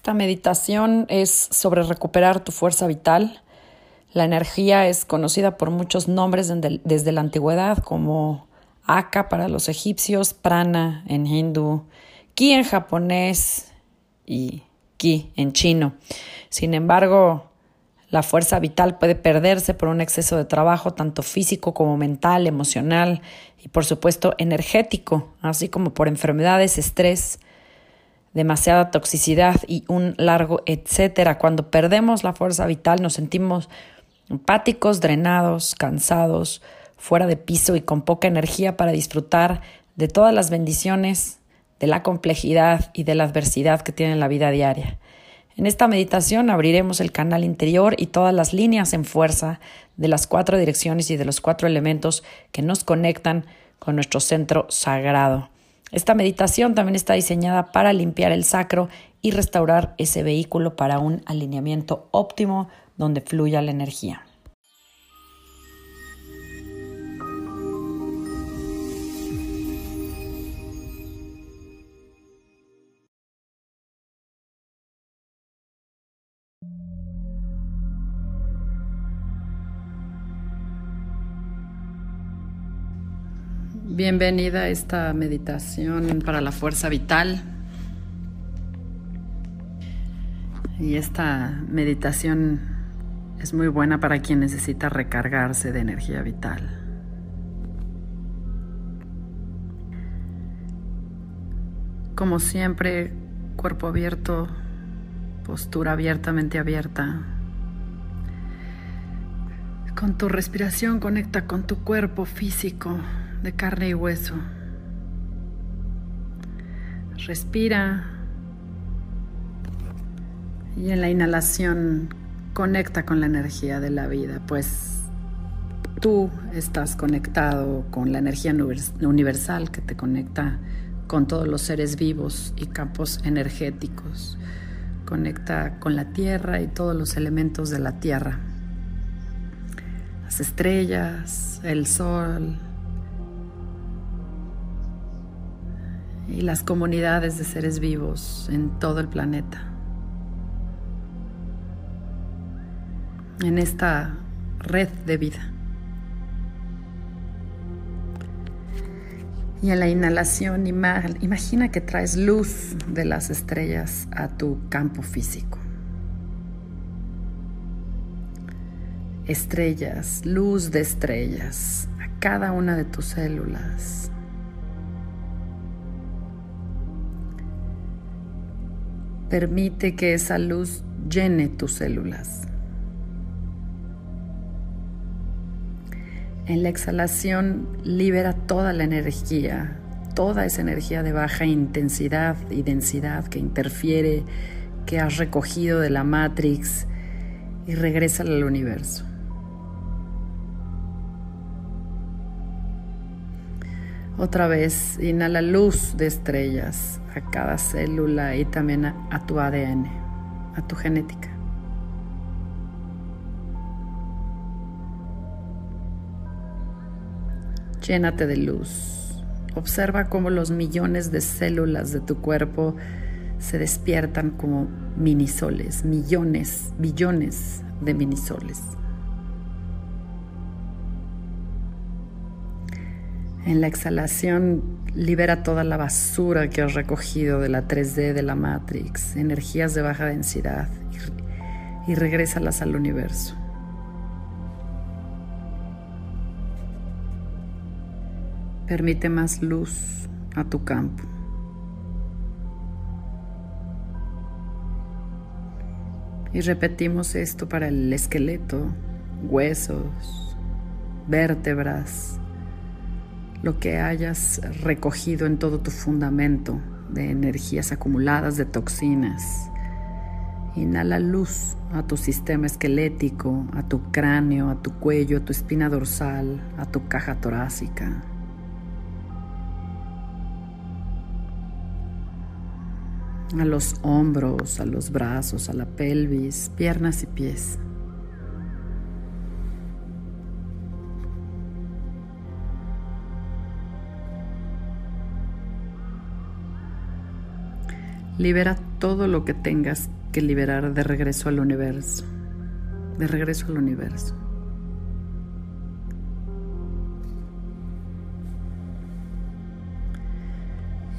Esta meditación es sobre recuperar tu fuerza vital. La energía es conocida por muchos nombres desde la antigüedad como Aka para los egipcios, Prana en hindú, Ki en japonés y Ki en chino. Sin embargo, la fuerza vital puede perderse por un exceso de trabajo, tanto físico como mental, emocional y por supuesto energético, así como por enfermedades, estrés, demasiada toxicidad y un largo etcétera. Cuando perdemos la fuerza vital nos sentimos empáticos, drenados, cansados, fuera de piso y con poca energía para disfrutar de todas las bendiciones, de la complejidad y de la adversidad que tiene la vida diaria. En esta meditación abriremos el canal interior y todas las líneas en fuerza de las cuatro direcciones y de los cuatro elementos que nos conectan con nuestro centro sagrado. Esta meditación también está diseñada para limpiar el sacro y restaurar ese vehículo para un alineamiento óptimo donde fluya la energía. Bienvenida a esta meditación para la fuerza vital. Y esta meditación es muy buena para quien necesita recargarse de energía vital. Como siempre, cuerpo abierto, postura abiertamente abierta. Con tu respiración conecta con tu cuerpo físico de carne y hueso. Respira y en la inhalación conecta con la energía de la vida, pues tú estás conectado con la energía universal que te conecta con todos los seres vivos y campos energéticos. Conecta con la tierra y todos los elementos de la tierra. Las estrellas, el sol, y las comunidades de seres vivos en todo el planeta. En esta red de vida. Y en la inhalación imagina que traes luz de las estrellas a tu campo físico. Estrellas, luz de estrellas a cada una de tus células Permite que esa luz llene tus células. En la exhalación libera toda la energía, toda esa energía de baja intensidad y densidad que interfiere, que has recogido de la Matrix y regresa al universo. Otra vez, inhala luz de estrellas a cada célula y también a, tu ADN, a tu genética. Llénate de luz. Observa cómo los millones de células de tu cuerpo se despiertan como minisoles, millones, billones de minisoles. En la exhalación libera toda la basura que has recogido de la 3D de la Matrix, energías de baja densidad, y, regrésalas al universo. Permite más luz a tu campo. Y repetimos esto para el esqueleto, huesos, vértebras, lo que hayas recogido en todo tu fundamento de energías acumuladas, de toxinas. Inhala luz a tu sistema esquelético, a tu cráneo, a tu cuello, a tu espina dorsal, a tu caja torácica. A los hombros, a los brazos, a la pelvis, piernas y pies. Libera todo lo que tengas que liberar de regreso al universo. De regreso al universo.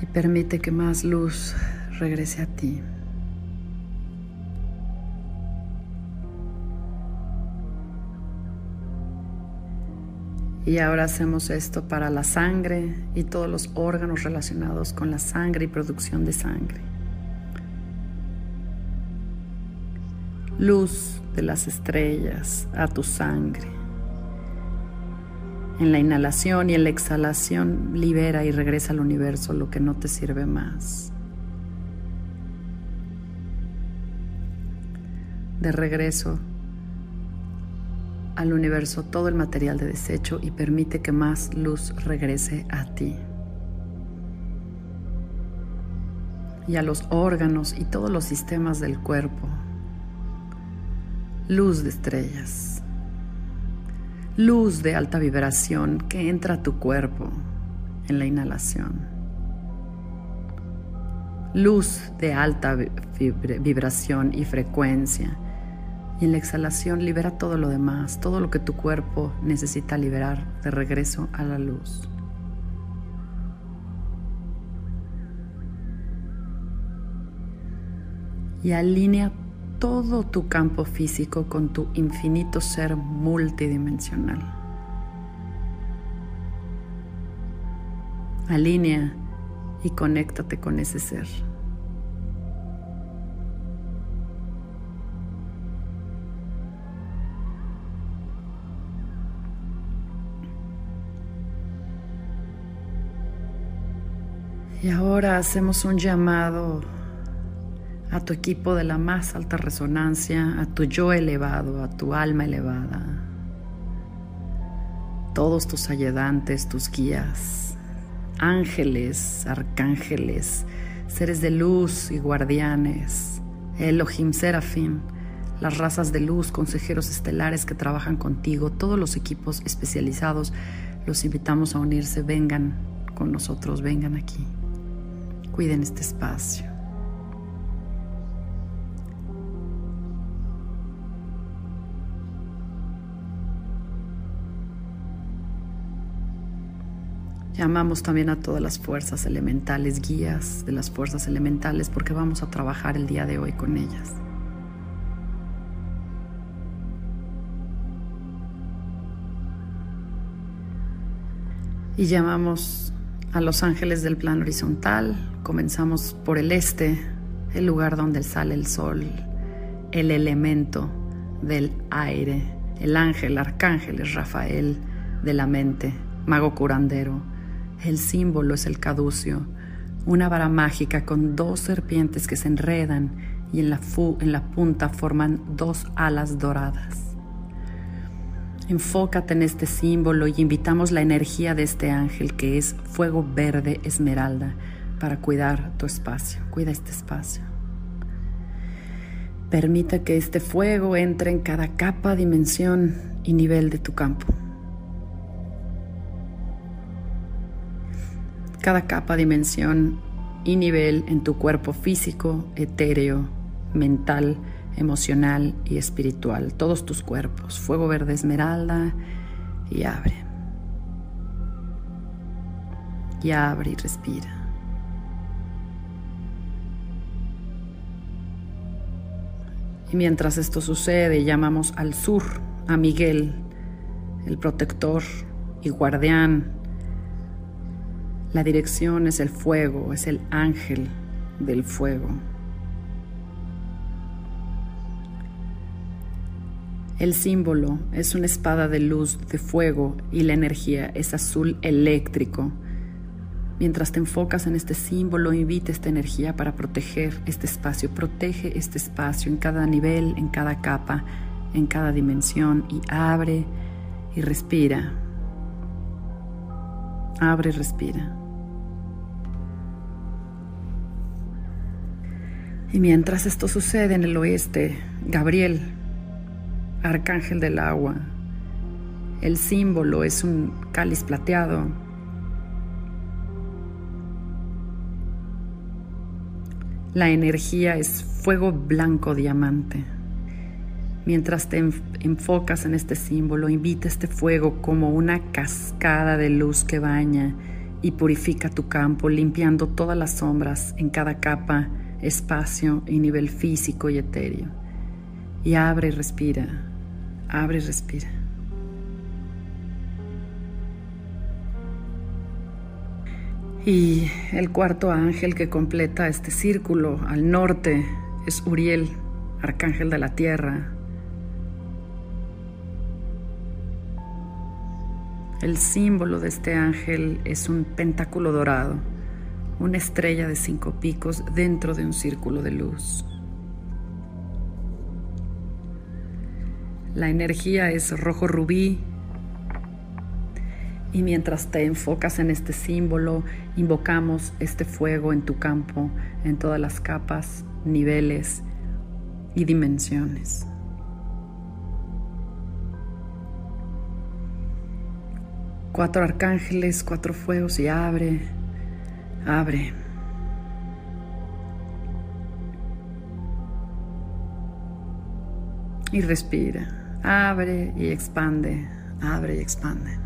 Y permite que más luz regrese a ti. Y ahora hacemos esto para la sangre y todos los órganos relacionados con la sangre y producción de sangre. Luz de las estrellas a tu sangre. En la inhalación y en la exhalación libera y regresa al universo lo que no te sirve más. De regreso al universo todo el material de desecho y permite que más luz regrese a ti. Y a los órganos y todos los sistemas del cuerpo. Luz de estrellas. Luz de alta vibración que entra a tu cuerpo en la inhalación. Luz de alta vibración y frecuencia y en la exhalación libera todo lo demás, todo lo que tu cuerpo necesita liberar de regreso a la luz. Y alinea todo tu campo físico con tu infinito ser multidimensional. Alinea y conéctate con ese ser. Y ahora hacemos un llamado a tu equipo de la más alta resonancia, a tu yo elevado, a tu alma elevada, todos tus ayudantes, tus guías, ángeles, arcángeles, seres de luz y guardianes, Elohim Serafim, las razas de luz, consejeros estelares que trabajan contigo, todos los equipos especializados, los invitamos a unirse, vengan con nosotros, vengan aquí. Cuiden este espacio. Llamamos también a todas las fuerzas elementales, guías de las fuerzas elementales, porque vamos a trabajar el día de hoy con ellas. Y llamamos a los ángeles del plano horizontal. Comenzamos por el este, el lugar donde sale el sol, el elemento del aire. El ángel, arcángel es Rafael de la mente, mago curandero. El símbolo es el caducio, una vara mágica con dos serpientes que se enredan y en la, en la punta forman dos alas doradas. Enfócate en este símbolo y invitamos la energía de este ángel que es fuego verde esmeralda para cuidar tu espacio. Cuida este espacio. Permita que este fuego entre en cada capa, dimensión y nivel de tu campo. Cada capa, dimensión y nivel en tu cuerpo físico, etéreo, mental, emocional y espiritual, todos tus cuerpos, fuego verde esmeralda y abre. Y abre y respira. Y mientras esto sucede, llamamos al sur a Miguel, el protector y guardián. La dirección es el fuego, es el ángel del fuego. El símbolo es una espada de luz, de fuego y la energía es azul eléctrico. Mientras te enfocas en este símbolo, invita esta energía para proteger este espacio. Protege este espacio en cada nivel, en cada capa, en cada dimensión y abre y respira. Abre y respira. Y mientras esto sucede en el oeste, Gabriel arcángel del agua. El símbolo es un cáliz plateado. La energía es fuego blanco diamante. Mientras te enfocas en este símbolo, invita este fuego como una cascada de luz que baña y purifica tu campo, limpiando todas las sombras en cada capa, espacio y nivel físico y etéreo. Y abre y respira, abre y respira. Y el cuarto ángel que completa este círculo al norte es Uriel, arcángel de la tierra, El símbolo de este ángel es un pentáculo dorado, una estrella de cinco picos dentro de un círculo de luz. La energía es rojo rubí y mientras te enfocas en este símbolo, invocamos este fuego en tu campo, en todas las capas, niveles y dimensiones. cuatro arcángeles, cuatro fuegos y abre, abre. Y respira, abre y expande, abre y expande.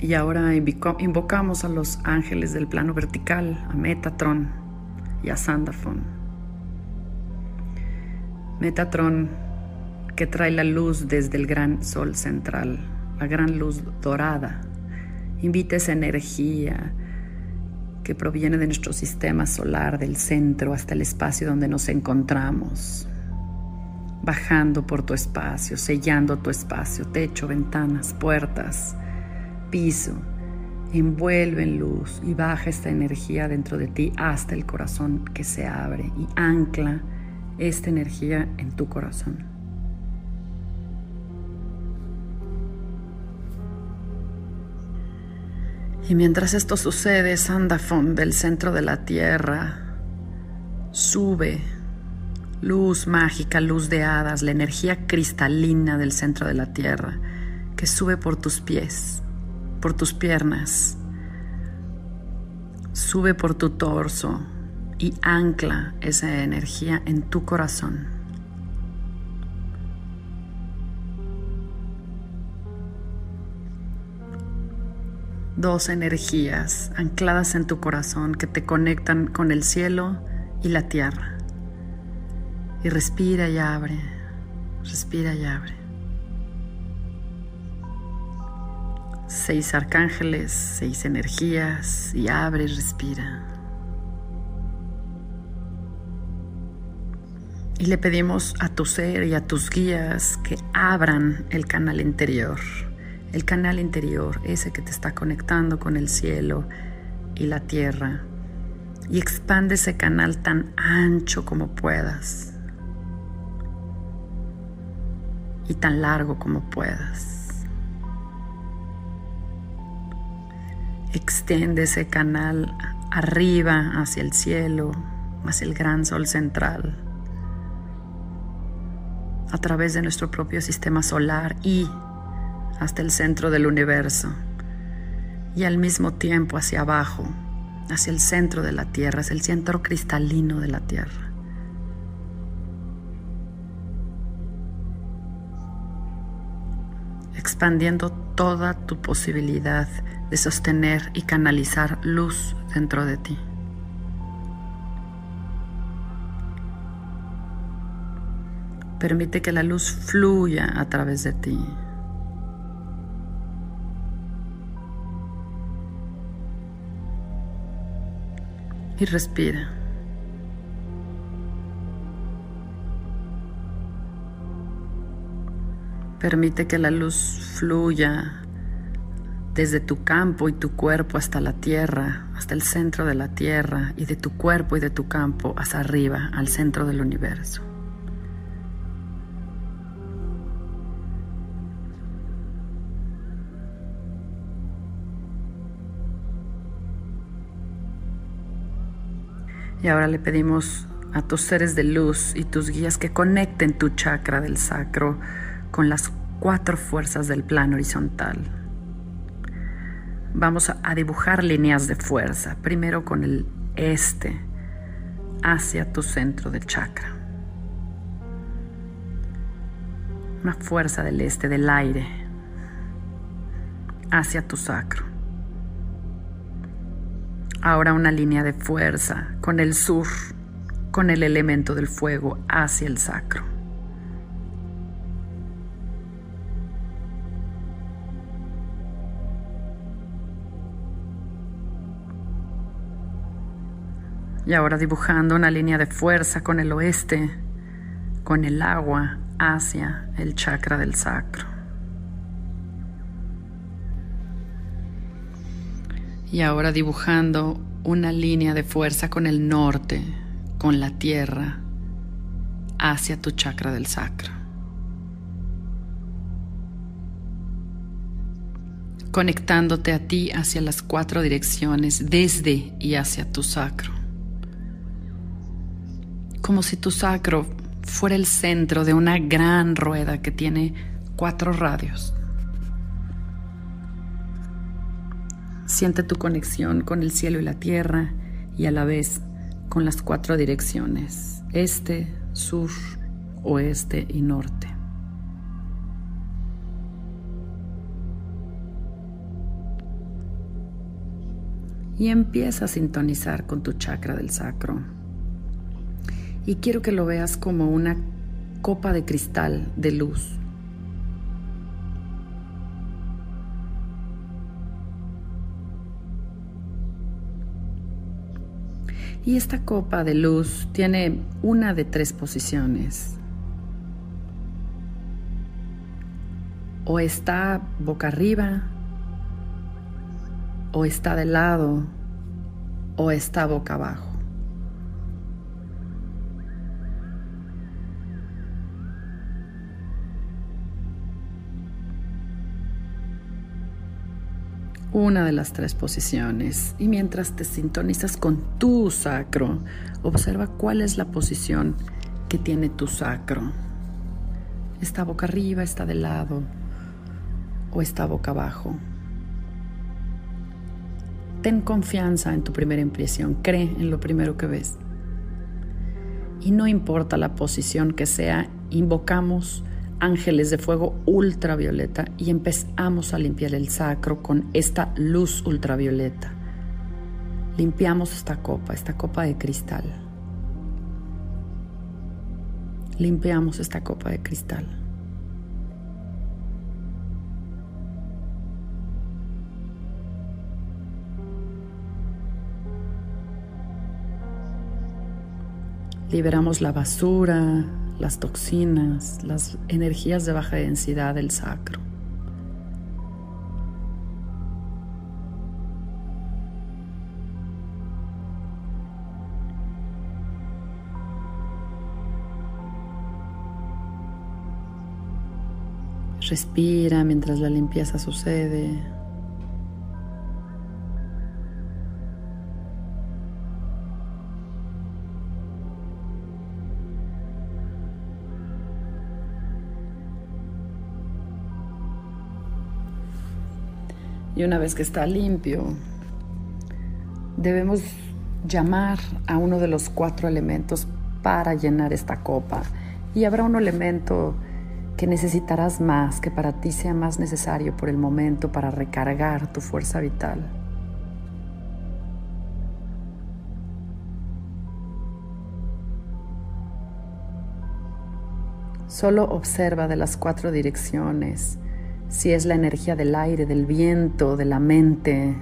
Y ahora invocamos a los ángeles del plano vertical, a Metatron y a Sandafon. Metatron que trae la luz desde el gran sol central, la gran luz dorada. Invita esa energía que proviene de nuestro sistema solar, del centro hasta el espacio donde nos encontramos, bajando por tu espacio, sellando tu espacio, techo, ventanas, puertas piso, envuelve en luz y baja esta energía dentro de ti hasta el corazón que se abre y ancla esta energía en tu corazón. Y mientras esto sucede, Sandafon del centro de la tierra sube luz mágica, luz de hadas, la energía cristalina del centro de la tierra que sube por tus pies por tus piernas, sube por tu torso y ancla esa energía en tu corazón. Dos energías ancladas en tu corazón que te conectan con el cielo y la tierra. Y respira y abre, respira y abre. seis arcángeles, seis energías y abre y respira. Y le pedimos a tu ser y a tus guías que abran el canal interior, el canal interior, ese que te está conectando con el cielo y la tierra. Y expande ese canal tan ancho como puedas y tan largo como puedas. Extiende ese canal arriba hacia el cielo, hacia el gran sol central, a través de nuestro propio sistema solar y hasta el centro del universo, y al mismo tiempo hacia abajo, hacia el centro de la Tierra, hacia el centro cristalino de la Tierra. expandiendo toda tu posibilidad de sostener y canalizar luz dentro de ti. Permite que la luz fluya a través de ti. Y respira. Permite que la luz fluya desde tu campo y tu cuerpo hasta la tierra, hasta el centro de la tierra y de tu cuerpo y de tu campo hacia arriba, al centro del universo. Y ahora le pedimos a tus seres de luz y tus guías que conecten tu chakra del sacro con las cuatro fuerzas del plano horizontal. Vamos a dibujar líneas de fuerza, primero con el este hacia tu centro del chakra. Una fuerza del este del aire hacia tu sacro. Ahora una línea de fuerza con el sur, con el elemento del fuego hacia el sacro. Y ahora dibujando una línea de fuerza con el oeste, con el agua hacia el chakra del sacro. Y ahora dibujando una línea de fuerza con el norte, con la tierra, hacia tu chakra del sacro. Conectándote a ti hacia las cuatro direcciones, desde y hacia tu sacro como si tu sacro fuera el centro de una gran rueda que tiene cuatro radios. Siente tu conexión con el cielo y la tierra y a la vez con las cuatro direcciones, este, sur, oeste y norte. Y empieza a sintonizar con tu chakra del sacro y quiero que lo veas como una copa de cristal de luz. Y esta copa de luz tiene una de tres posiciones. O está boca arriba, o está de lado, o está boca abajo. Una de las tres posiciones y mientras te sintonizas con tu sacro, observa cuál es la posición que tiene tu sacro. ¿Está boca arriba, está de lado o está boca abajo? Ten confianza en tu primera impresión, cree en lo primero que ves. Y no importa la posición que sea, invocamos ángeles de fuego ultravioleta y empezamos a limpiar el sacro con esta luz ultravioleta. Limpiamos esta copa, esta copa de cristal. Limpiamos esta copa de cristal. Liberamos la basura, las toxinas, las energías de baja densidad del sacro. Respira mientras la limpieza sucede. Y una vez que está limpio, debemos llamar a uno de los cuatro elementos para llenar esta copa. Y habrá un elemento que necesitarás más, que para ti sea más necesario por el momento para recargar tu fuerza vital. Solo observa de las cuatro direcciones si es la energía del aire, del viento, de la mente,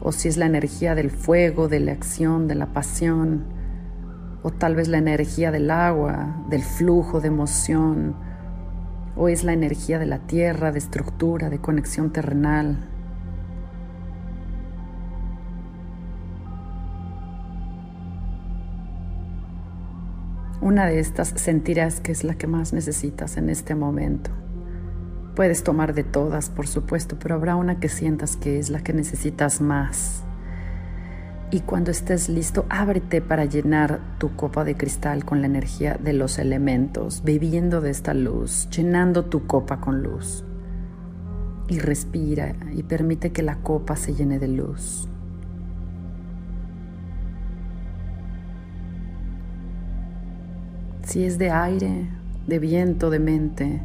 o si es la energía del fuego, de la acción, de la pasión, o tal vez la energía del agua, del flujo de emoción, o es la energía de la tierra, de estructura, de conexión terrenal. Una de estas sentirás que es la que más necesitas en este momento. Puedes tomar de todas, por supuesto, pero habrá una que sientas que es la que necesitas más. Y cuando estés listo, ábrete para llenar tu copa de cristal con la energía de los elementos, bebiendo de esta luz, llenando tu copa con luz. Y respira y permite que la copa se llene de luz. Si es de aire, de viento, de mente,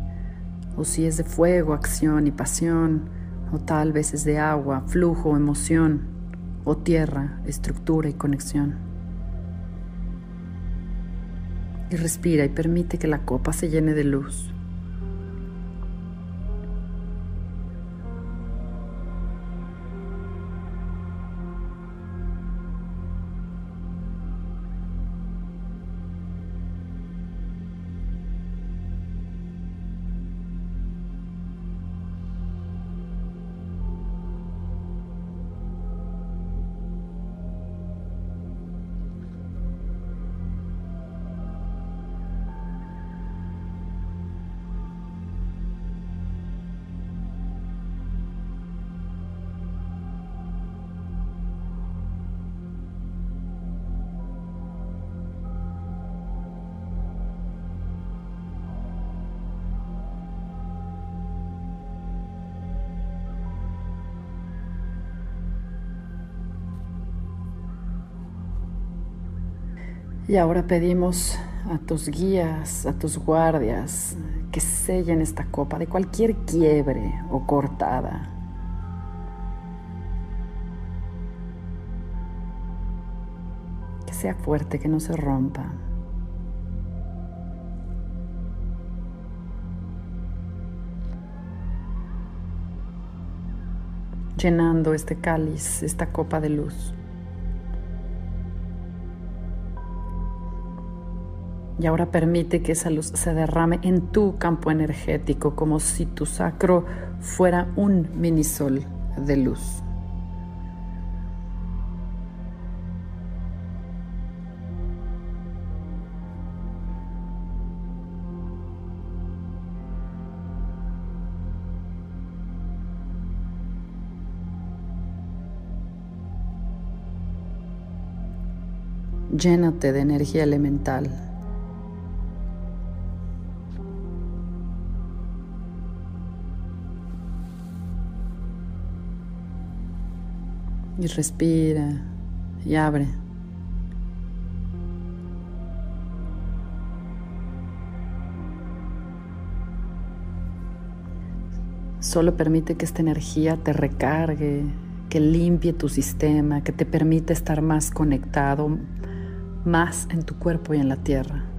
o si es de fuego, acción y pasión, o tal vez es de agua, flujo, emoción, o tierra, estructura y conexión. Y respira y permite que la copa se llene de luz. Y ahora pedimos a tus guías, a tus guardias, que sellen esta copa de cualquier quiebre o cortada. Que sea fuerte, que no se rompa. Llenando este cáliz, esta copa de luz. Y ahora permite que esa luz se derrame en tu campo energético como si tu sacro fuera un minisol de luz. Llénate de energía elemental. Y respira y abre. Solo permite que esta energía te recargue, que limpie tu sistema, que te permita estar más conectado, más en tu cuerpo y en la tierra.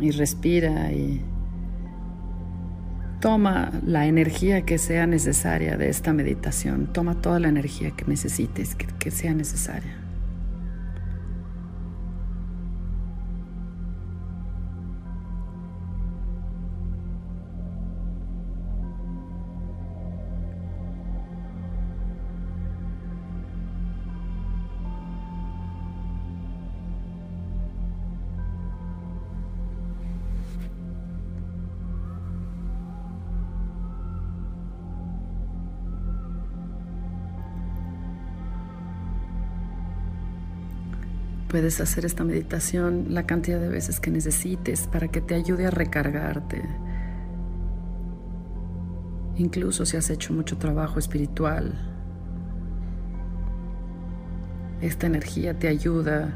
Y respira y toma la energía que sea necesaria de esta meditación. Toma toda la energía que necesites, que, sea necesaria. Puedes hacer esta meditación la cantidad de veces que necesites para que te ayude a recargarte. Incluso si has hecho mucho trabajo espiritual, esta energía te ayuda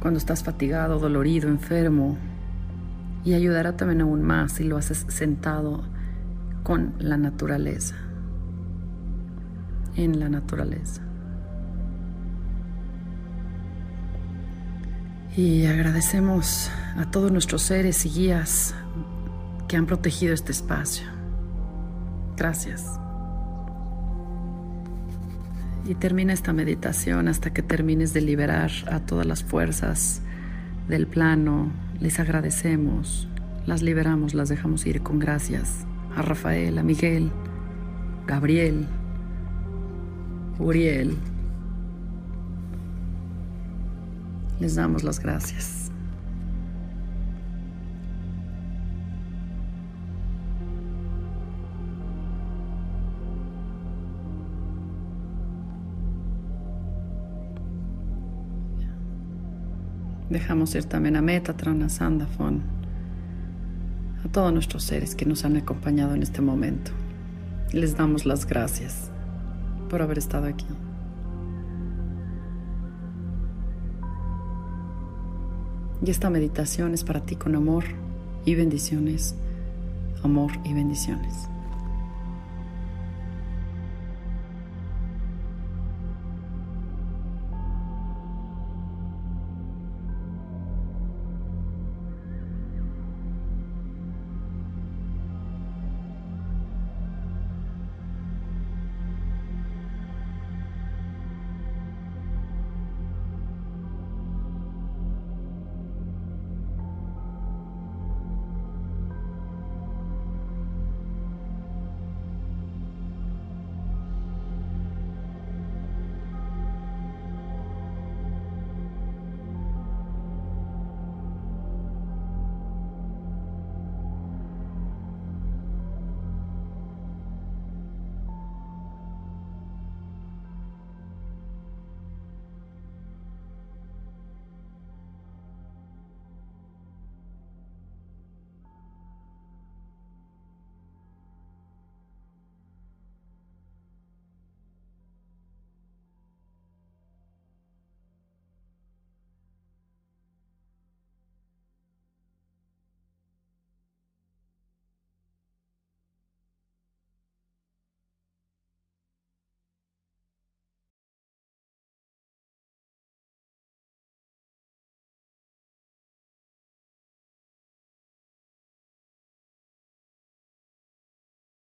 cuando estás fatigado, dolorido, enfermo y ayudará también aún más si lo haces sentado con la naturaleza, en la naturaleza. Y agradecemos a todos nuestros seres y guías que han protegido este espacio. Gracias. Y termina esta meditación hasta que termines de liberar a todas las fuerzas del plano. Les agradecemos, las liberamos, las dejamos ir con gracias. A Rafael, a Miguel, Gabriel, Uriel. Les damos las gracias. Dejamos ir también a Metatron, a Sandafon, a todos nuestros seres que nos han acompañado en este momento. Les damos las gracias por haber estado aquí. Y esta meditación es para ti con amor y bendiciones, amor y bendiciones.